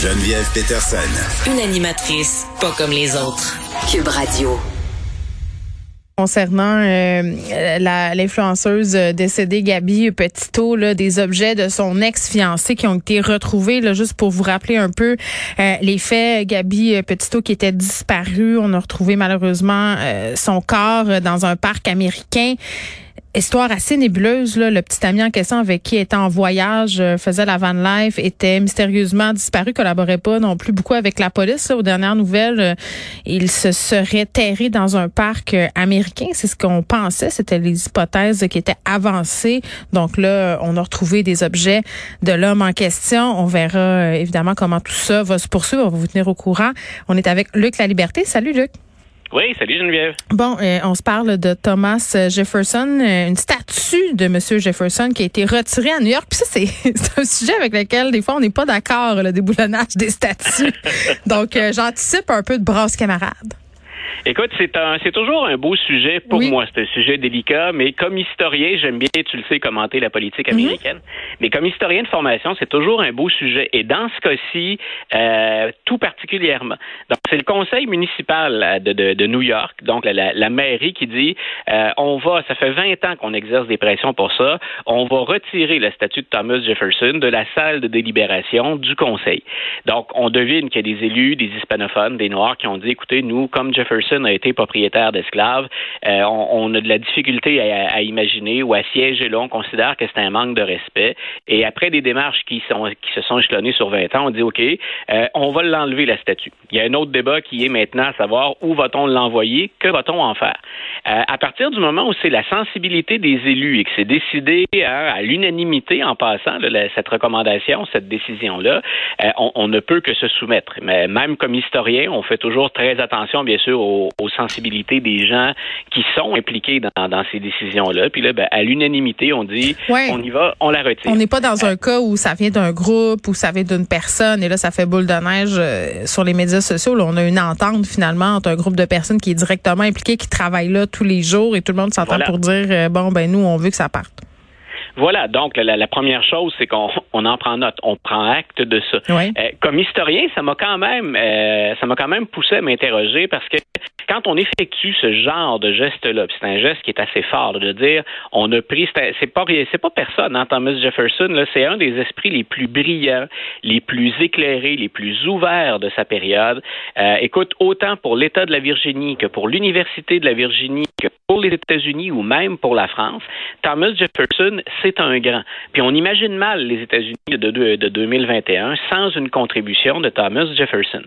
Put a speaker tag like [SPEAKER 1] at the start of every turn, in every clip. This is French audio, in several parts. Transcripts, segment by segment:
[SPEAKER 1] Geneviève Peterson.
[SPEAKER 2] Une animatrice pas comme les autres.
[SPEAKER 3] Cube Radio.
[SPEAKER 4] concernant euh, la- l'influenceuse euh, décédée Gabi Petito, là, des objets de son ex-fiancé qui ont été retrouvés, là, juste pour vous rappeler un peu euh, les faits. Gabi Petito qui était disparue, on a retrouvé malheureusement euh, son corps dans un parc américain. Histoire assez nébuleuse, là. le petit ami en question avec qui était en voyage, euh, faisait la van life, était mystérieusement disparu, collaborait pas non plus beaucoup avec la police. là. Aux dernières nouvelles, euh, il se serait terré dans un parc euh, américain. C'est ce qu'on pensait. C'était les hypothèses qui étaient avancées. Donc là, on a retrouvé des objets de l'homme en question. On verra évidemment comment tout ça va se poursuivre. On va vous tenir au courant. On est avec Luc La Liberté. Salut Luc.
[SPEAKER 5] Oui, salut Geneviève.
[SPEAKER 4] Bon, euh, on se parle de Thomas euh, Jefferson, euh, une statue de Monsieur Jefferson qui a été retirée à New York. Puis ça, c'est c'est un sujet avec lequel des fois on n'est pas d'accord, le déboulonnage des statues. Donc, euh, j'anticipe un peu de brasse camarade.
[SPEAKER 5] Écoute, c'est un, c'est toujours un beau sujet pour
[SPEAKER 4] Oui.
[SPEAKER 5] moi. C'est un sujet délicat, mais comme historien, j'aime bien, tu le sais, commenter la politique
[SPEAKER 4] Mhm.
[SPEAKER 5] américaine. Mais comme historien de formation, c'est toujours un beau sujet. Et dans ce cas-ci, euh, tout particulièrement. Donc, c'est le conseil municipal euh, de, de, de New York, donc la, la, la mairie, qui dit, euh, on va, ça fait 20 ans qu'on exerce des pressions pour ça, on va retirer la statue de Thomas Jefferson de la salle de délibération du conseil. Donc, on devine qu'il y a des élus, des hispanophones, des Noirs qui ont dit, écoutez, nous, comme Jefferson a été propriétaire d'esclaves, euh, on, a de la difficulté à, imaginer ou à siéger là. On considère que c'est un manque de respect. Et après des démarches qui, se sont échelonnées sur 20 ans, on dit, OK, euh, on va l'enlever, la statue. Il y a un autre débat qui est maintenant à savoir où va-t-on l'envoyer, que va-t-on en faire? Euh, à partir du moment où c'est la sensibilité des élus et que c'est décidé hein, à l'unanimité en passant, là, cette recommandation, cette décision-là, on, on ne peut que se soumettre. Mais même comme historien, on fait toujours très attention, bien sûr, aux, aux sensibilités des gens qui sont impliqués dans, dans ces décisions-là. Puis là, ben, à l'unanimité, on dit,
[SPEAKER 4] Ouais.
[SPEAKER 5] on y va, on la retire.
[SPEAKER 4] On n'est pas dans un cas où ça vient d'un groupe, où ça vient d'une personne, et là, ça fait boule de neige euh, sur les médias sociaux. Là, on a une entente, finalement, entre un groupe de personnes qui est directement impliqué, qui travaille là tous les jours, et tout le monde s'entend
[SPEAKER 5] Voilà.
[SPEAKER 4] pour dire, euh, bon, ben nous, on veut que ça parte.
[SPEAKER 5] Voilà, donc la, la première chose, c'est qu'on on en prend note, on prend acte de ça.
[SPEAKER 4] Oui.
[SPEAKER 5] Euh, comme historien, ça m'a quand même euh, ça m'a quand même poussé à m'interroger parce que quand on effectue ce genre de geste-là, c'est un geste qui est assez fort de dire on a pris c'est pas c'est pas personne, hein, Thomas Jefferson, c'est un des esprits les plus brillants, les plus éclairés, les plus ouverts de sa période. Euh, écoute, autant pour l'État de la Virginie que pour l'Université de la Virginie, que pour les États-Unis ou même pour la France, Thomas Jefferson, c'est un grand. Puis on imagine mal les États-Unis de, de, de 2021 sans une contribution de Thomas Jefferson.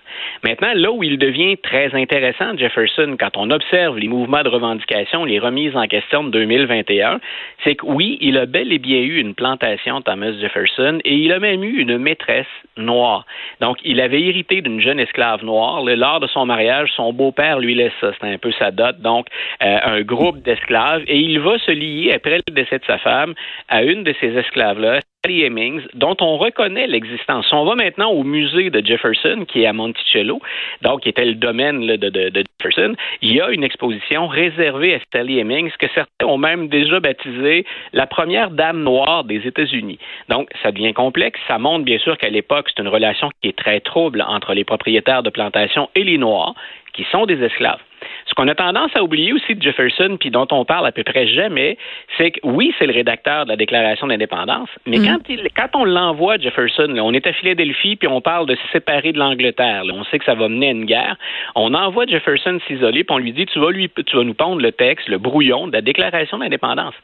[SPEAKER 5] Maintenant, là où il devient très intéressant, Jefferson, quand on observe les mouvements de revendication, les remises en question de 2021, c'est que oui, il a bel et bien eu une plantation, Thomas Jefferson, et il a même eu une maîtresse noire. Donc, il avait hérité d'une jeune esclave noire. Lors de son mariage, son beau-père lui laisse ça. C'était un peu sa dot. Donc, euh, un groupe d'esclaves. Et il va se lier, après le décès de sa femme, à une de ces esclaves-là, Sally Hemings, dont on reconnaît l'existence. On va maintenant au musée de Jefferson, qui est à Monticello, donc qui était le domaine de Jefferson. Il y a une exposition réservée à Sally Hemings que certains ont même déjà baptisée la première dame noire des États-Unis. Donc, ça devient complexe. Ça montre bien sûr qu'à l'époque, c'est une relation qui est très trouble entre les propriétaires de plantations et les Noirs qui sont des esclaves. Ce qu'on a tendance à oublier aussi de Jefferson, puis dont on parle à peu près jamais, c'est que oui, c'est le rédacteur de la Déclaration d'indépendance, mais mm. quand, il, quand on l'envoie, Jefferson, on est à Philadelphie, puis on parle de se séparer de l'Angleterre, on sait que ça va mener à une guerre, on envoie Jefferson s'isoler, puis on lui dit, tu vas, lui, tu vas nous pondre le texte, le brouillon de la Déclaration d'indépendance.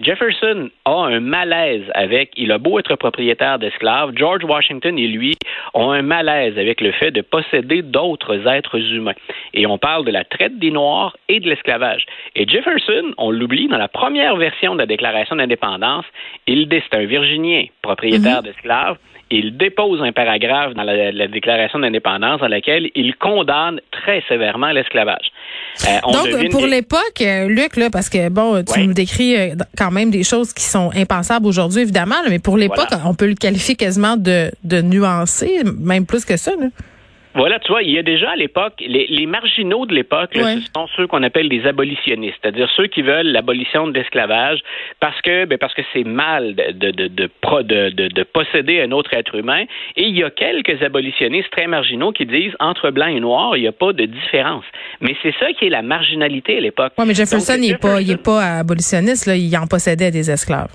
[SPEAKER 5] Jefferson a un malaise avec, il a beau être propriétaire d'esclaves, George Washington et lui ont un malaise avec le fait de posséder d'autres êtres humains. Et on parle de la traite des Noirs et de l'esclavage. Et Jefferson, on l'oublie, dans la première version de la Déclaration d'indépendance, il c'est un Virginien, propriétaire mhm. d'esclaves, il dépose un paragraphe dans la, Déclaration d'indépendance dans laquelle il condamne très sévèrement l'esclavage.
[SPEAKER 4] Euh, Donc, pour l'époque, euh, Luc, là, parce que, bon, tu nous décris euh, quand même des choses qui sont impensables aujourd'hui, évidemment, mais pour l'époque, on peut le qualifier quasiment de, de nuancé, même plus que ça. Là.
[SPEAKER 5] Voilà, tu vois, il y a déjà à l'époque, les, marginaux de l'époque, ce sont ceux qu'on appelle les abolitionnistes, c'est-à-dire ceux qui veulent l'abolition de l'esclavage parce que ben parce que c'est mal de de, de, de, de, posséder un autre être humain. Et il y a quelques abolitionnistes très marginaux qui disent entre blanc et noir, il n'y a pas de différence. Mais c'est ça qui est la marginalité à l'époque.
[SPEAKER 4] Oui, mais Jefferson, il n'est pas, il est pas abolitionniste, là, il en possédait des esclaves.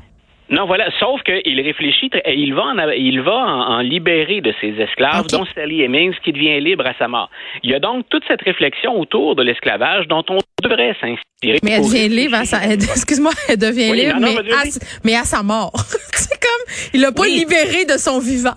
[SPEAKER 5] Non, voilà. Sauf qu'il réfléchit, il va, en, il va en, libérer de ses esclaves, dont Sally Hemings, qui devient libre à sa mort. Il y a donc toute cette réflexion autour de l'esclavage dont on devrait s'inspirer.
[SPEAKER 4] Mais elle devient libre à sa, excuse-moi, elle devient libre, mais, à, sa mort. C'est comme, il l'a pas libéré de son vivant.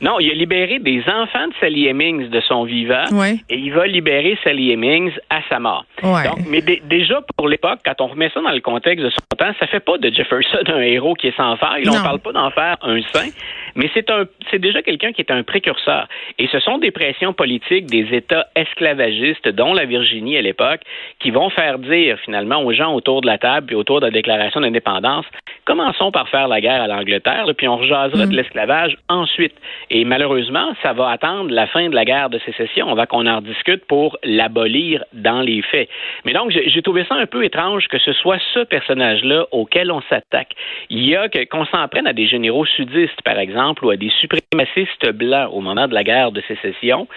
[SPEAKER 5] Non, il a libéré des enfants de Sally Hemings de son vivant et il va libérer Sally Hemings à sa mort. Donc, mais déjà pour l'époque, quand on remet ça dans le contexte de son temps, ça fait pas de Jefferson un héros qui est sans faille. On parle pas d'en faire un saint, mais c'est un, c'est déjà quelqu'un qui est un précurseur. Et ce sont des pressions politiques des États esclavagistes, dont la Virginie à l'époque, qui vont faire dire finalement aux gens autour de la table et autour de la Déclaration d'indépendance, commençons par faire la guerre à l'Angleterre, puis on rejasera de mm. l'esclavage ensuite. Et malheureusement, ça va attendre la fin de la guerre de sécession. On va qu'on en discute pour l'abolir dans les faits. Mais donc, j'ai trouvé ça un peu étrange que ce soit ce personnage-là auquel on s'attaque. Il y a qu'on s'en prenne à des généraux sudistes, par exemple, ou à des suprémacistes blancs au moment de la guerre de sécession.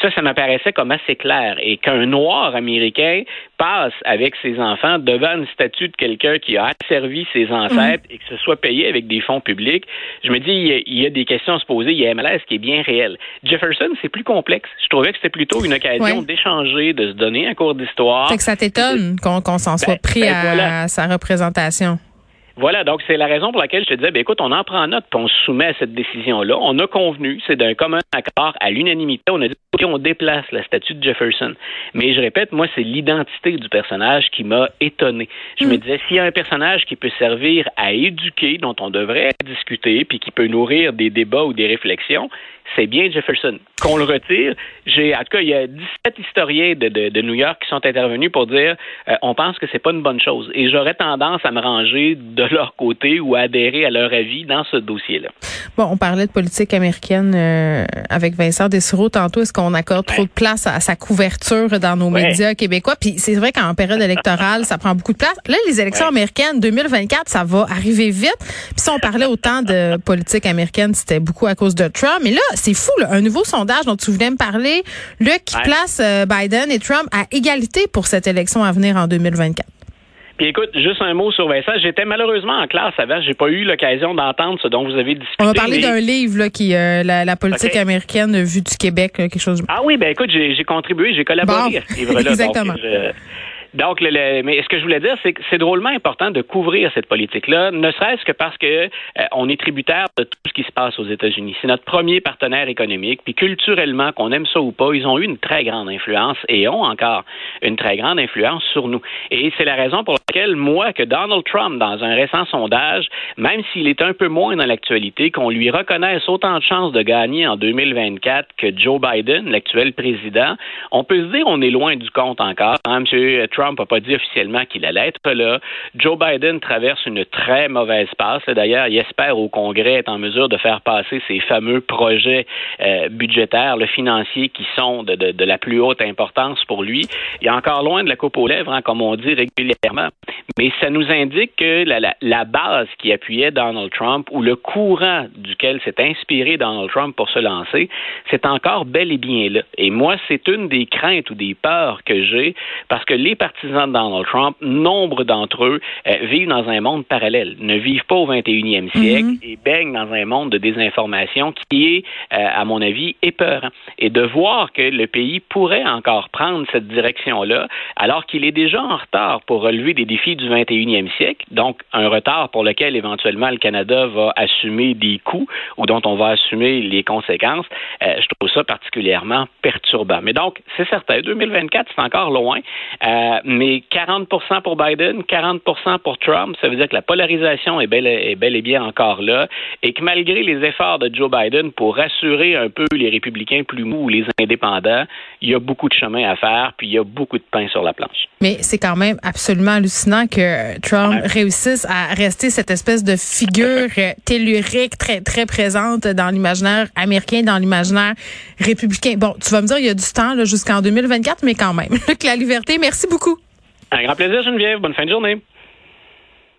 [SPEAKER 5] Ça, ça m'apparaissait comme assez clair. Et qu'un noir américain passe avec ses enfants devant une statue de quelqu'un qui a asservi ses ancêtres et que ce soit payé avec des fonds publics, je me dis, il y a, des questions à se poser. Il y a MLS qui est bien réel. Jefferson, c'est plus complexe. Je trouvais que c'était plutôt une occasion d'échanger, de se donner un cours d'histoire.
[SPEAKER 4] Fait que ça t'étonne qu'on s'en soit ben, pris ben, à sa représentation.
[SPEAKER 5] Voilà, donc c'est la raison pour laquelle je te disais, ben, écoute, on en prend note, puis on se soumet à cette décision-là. On a convenu, c'est d'un commun accord, à l'unanimité, on a dit, OK, on déplace la statue de Jefferson. Mais je répète, moi, c'est l'identité du personnage qui m'a étonné. Je me mm. disais, s'il y a un personnage qui peut servir à éduquer, dont on devrait discuter, puis qui peut nourrir des débats ou des réflexions, c'est bien Jefferson. Qu'on le retire, j'ai, en tout cas, il y a 17 historiens de, de, New York qui sont intervenus pour dire, euh, on pense que c'est pas une bonne chose. Et j'aurais tendance à me ranger de leur côté ou à adhérer à leur avis dans ce dossier-là.
[SPEAKER 4] Bon, on parlait de politique américaine euh, avec Vincent Dessureau tantôt. Est-ce qu'on accorde trop de place à, sa couverture dans nos médias québécois? Puis c'est vrai qu'en période électorale, ça prend beaucoup de place. Là, les élections américaines 2024, ça va arriver vite. Puis si on parlait autant de politique américaine, c'était beaucoup à cause de Trump. Mais là, c'est fou, un nouveau sondage dont tu voulais me parler, Luc, qui place euh, Biden et Trump à égalité pour cette élection à venir en 2024.
[SPEAKER 5] Puis écoute, juste un mot sur Vincent. J'étais malheureusement en classe avant. J'ai pas eu l'occasion d'entendre ce dont vous avez discuté.
[SPEAKER 4] On va parler d'un livre là, qui euh, la, politique américaine vue du Québec, quelque chose.
[SPEAKER 5] Ah oui, ben écoute, j'ai contribué, j'ai collaboré à ce livre-là.
[SPEAKER 4] Exactement.
[SPEAKER 5] Donc, le, mais ce que je voulais dire, c'est que c'est drôlement important de couvrir cette politique-là, ne serait-ce que parce que euh, on est tributaire de tout ce qui se passe aux États-Unis. C'est notre premier partenaire économique, puis culturellement, qu'on aime ça ou pas, ils ont eu une très grande influence et ont encore une très grande influence sur nous. Et c'est la raison pour laquelle moi, que Donald Trump, dans un récent sondage, même s'il est un peu moins dans l'actualité, qu'on lui reconnaisse autant de chances de gagner en 2024 que Joe Biden, l'actuel président, on peut se dire on est loin du compte encore. Hein. Trump Trump n'a pas dit officiellement qu'il allait être là. Joe Biden traverse une très mauvaise passe. D'ailleurs, il espère au Congrès être en mesure de faire passer ces fameux projets euh, budgétaires, le financiers, qui sont de, la plus haute importance pour lui. Il est encore loin de la coupe aux lèvres, hein, comme on dit régulièrement. Mais ça nous indique que la, base qui appuyait Donald Trump ou le courant duquel s'est inspiré Donald Trump pour se lancer, c'est encore bel et bien là. Et moi, c'est une des craintes ou des peurs que j'ai parce que les partisans de Donald Trump, nombre d'entre eux, euh, vivent dans un monde parallèle, ne vivent pas au 21e siècle mm -hmm. et baignent dans un monde de désinformation qui est, euh, à mon avis, épeurant. Et de voir que le pays pourrait encore prendre cette direction-là, alors qu'il est déjà en retard pour relever des défis du 21e siècle, donc un retard pour lequel éventuellement le Canada va assumer des coûts ou dont on va assumer les conséquences, euh, je trouve ça particulièrement perturbant. Mais donc, c'est certain, 2024, c'est encore loin, euh, mais 40% pour Biden, 40% pour Trump, ça veut dire que la polarisation est bel, est bel et bien encore là et que malgré les efforts de Joe Biden pour rassurer un peu les républicains plus mous ou les indépendants, il y a beaucoup de chemin à faire, puis il y a beaucoup de pain sur la planche.
[SPEAKER 4] Mais c'est quand même absolument hallucinant que Trump ouais. réussisse à rester cette espèce de figure tellurique très, très présente dans l'imaginaire américain, dans l'imaginaire républicain. Bon, tu vas me dire, il y a du temps jusqu'en 2024, mais quand même. la liberté, merci beaucoup.
[SPEAKER 5] Un grand plaisir, Geneviève. Bonne fin de journée.